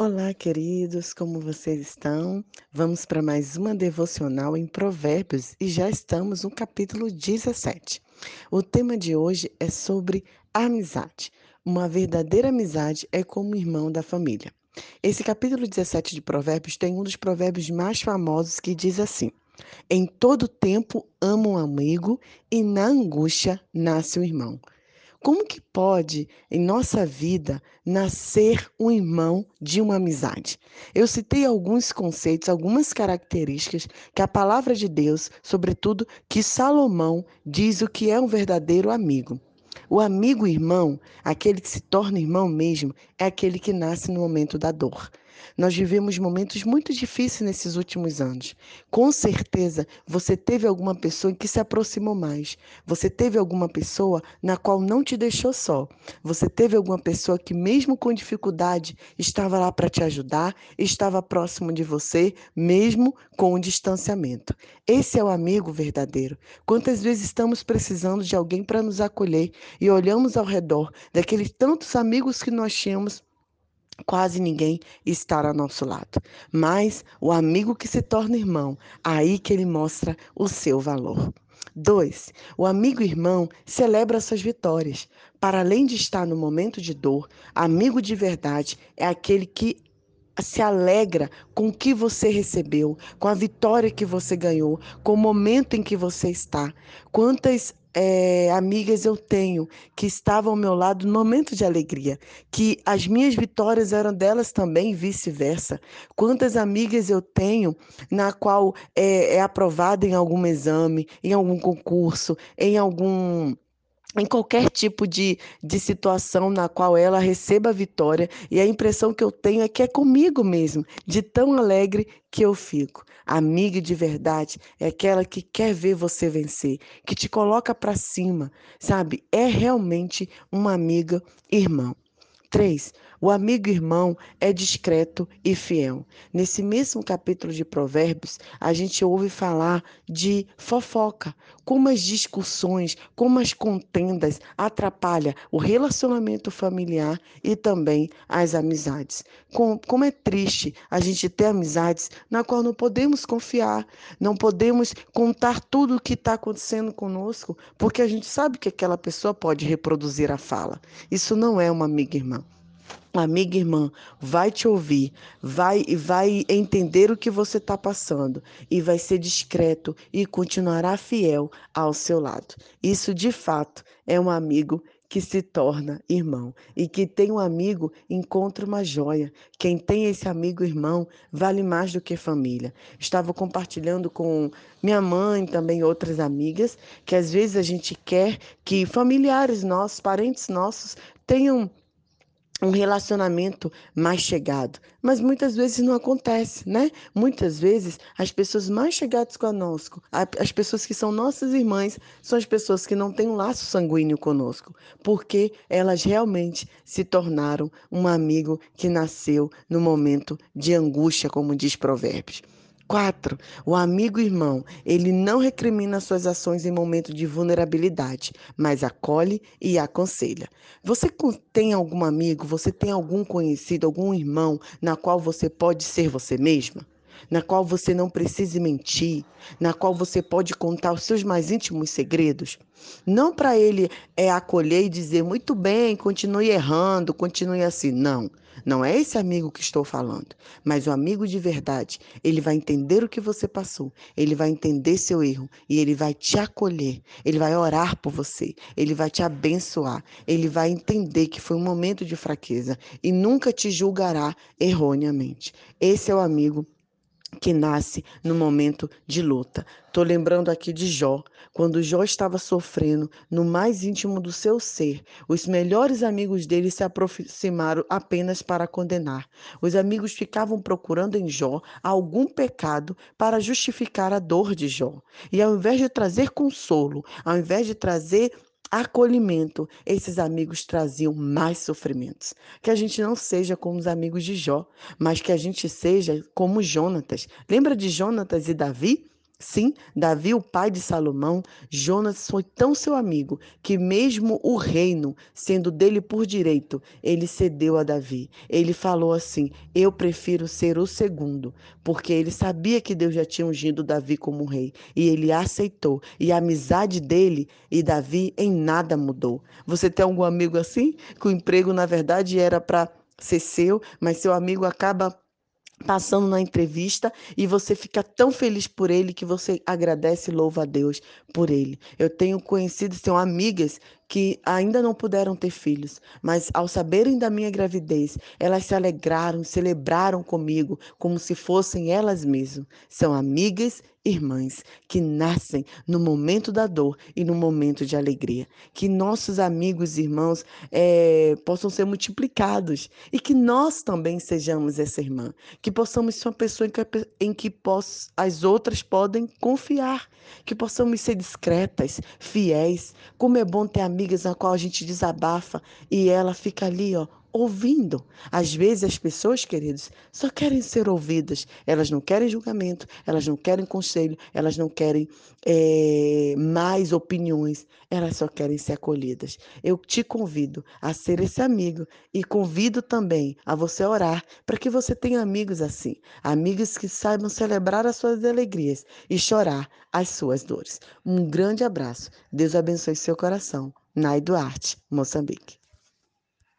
Olá, queridos, como vocês estão? Vamos para mais uma devocional em Provérbios e já estamos no capítulo 17. O tema de hoje é sobre amizade. Uma verdadeira amizade é como irmão da família. Esse capítulo 17 de Provérbios tem um dos provérbios mais famosos que diz assim: Em todo tempo ama um amigo e na angústia nasce o um irmão. Como que pode, em nossa vida, nascer um irmão de uma amizade? Eu citei alguns conceitos, algumas características que a palavra de Deus, sobretudo que Salomão, diz o que é um verdadeiro amigo. O amigo irmão, aquele que se torna irmão mesmo, é aquele que nasce no momento da dor. Nós vivemos momentos muito difíceis nesses últimos anos. Com certeza, você teve alguma pessoa que se aproximou mais. Você teve alguma pessoa na qual não te deixou só. Você teve alguma pessoa que, mesmo com dificuldade, estava lá para te ajudar, estava próximo de você, mesmo com o distanciamento. Esse é o amigo verdadeiro. Quantas vezes estamos precisando de alguém para nos acolher e olhamos ao redor daqueles tantos amigos que nós tínhamos quase ninguém está ao nosso lado. Mas o amigo que se torna irmão, aí que ele mostra o seu valor. 2. O amigo irmão celebra suas vitórias. Para além de estar no momento de dor, amigo de verdade é aquele que se alegra com o que você recebeu, com a vitória que você ganhou, com o momento em que você está. Quantas é, amigas eu tenho que estavam ao meu lado no momento de alegria, que as minhas vitórias eram delas também, vice-versa. Quantas amigas eu tenho na qual é, é aprovada em algum exame, em algum concurso, em algum em qualquer tipo de, de situação na qual ela receba a vitória, e a impressão que eu tenho é que é comigo mesmo, de tão alegre que eu fico. Amiga de verdade é aquela que quer ver você vencer, que te coloca para cima, sabe? É realmente uma amiga irmão. 3. O amigo irmão é discreto e fiel. Nesse mesmo capítulo de Provérbios, a gente ouve falar de fofoca, como as discussões, como as contendas atrapalham o relacionamento familiar e também as amizades. Como, é triste a gente ter amizades na qual não podemos confiar, não podemos contar tudo o que está acontecendo conosco, porque a gente sabe que aquela pessoa pode reproduzir a fala. Isso não é uma amiga irmã. Amiga irmã, vai te ouvir, vai vai entender o que você está passando e vai ser discreto e continuará fiel ao seu lado. Isso de fato é um amigo que se torna irmão. E que tem um amigo encontra uma joia. Quem tem esse amigo irmão vale mais do que família. Estava compartilhando com minha mãe, também outras amigas, que às vezes a gente quer que familiares nossos, parentes nossos, tenham um relacionamento mais chegado. Mas muitas vezes não acontece, né? Muitas vezes as pessoas mais chegadas conosco, as pessoas que são nossas irmãs, são as pessoas que não têm um laço sanguíneo conosco, porque elas realmente se tornaram um amigo que nasceu no momento de angústia, como diz Provérbios. 4. O amigo irmão, ele não recrimina suas ações em momento de vulnerabilidade, mas acolhe e aconselha. Você tem algum amigo, você tem algum conhecido, algum irmão na qual você pode ser você mesma? Na qual você não precisa mentir, na qual você pode contar os seus mais íntimos segredos? Não para ele é acolher e dizer muito bem, continue errando, continue assim. Não. Não é esse amigo que estou falando, mas o amigo de verdade. Ele vai entender o que você passou, ele vai entender seu erro e ele vai te acolher, ele vai orar por você, ele vai te abençoar, ele vai entender que foi um momento de fraqueza e nunca te julgará erroneamente. Esse é o amigo que nasce no momento de luta. Estou lembrando aqui de Jó, quando Jó estava sofrendo no mais íntimo do seu ser. Os melhores amigos dele se aproximaram apenas para condenar. Os amigos ficavam procurando em Jó algum pecado para justificar a dor de Jó. E ao invés de trazer consolo, ao invés de trazer acolhimento, esses amigos traziam mais sofrimentos. Que a gente não seja como os amigos de Jó, mas que a gente seja como Jonatas. Lembra de Jonatas e Davi? Sim, Davi, o pai de Salomão, Jonas foi tão seu amigo que, mesmo o reino sendo dele por direito, ele cedeu a Davi. Ele falou assim: Eu prefiro ser o segundo, porque ele sabia que Deus já tinha ungido Davi como rei e ele aceitou. E a amizade dele e Davi em nada mudou. Você tem algum amigo assim? Que o emprego, na verdade, era para ser seu, mas seu amigo acaba passando na entrevista e você fica tão feliz por ele que você agradece e louva a Deus por ele. Eu tenho conhecido, são amigas que ainda não puderam ter filhos, mas ao saberem da minha gravidez, elas se alegraram, celebraram comigo como se fossem elas mesmas. São amigas irmãs que nascem no momento da dor e no momento de alegria. Que nossos amigos e irmãos é, possam ser multiplicados e que nós também sejamos essa irmã. Que possamos ser uma pessoa em que, em que poss, as outras podem confiar. Que possamos ser discretas, fiéis. Como é bom ter amigas na qual a gente desabafa e ela fica ali, ó, ouvindo. Às vezes as pessoas, queridos, só querem ser ouvidas. Elas não querem julgamento, elas não querem conselho, elas não querem é, mais opiniões, elas só querem ser acolhidas. Eu te convido a ser esse amigo e convido também a você orar para que você tenha amigos assim, amigos que saibam celebrar as suas alegrias e chorar as suas dores. Um grande abraço. Deus abençoe seu coração. Nai Duarte, Moçambique.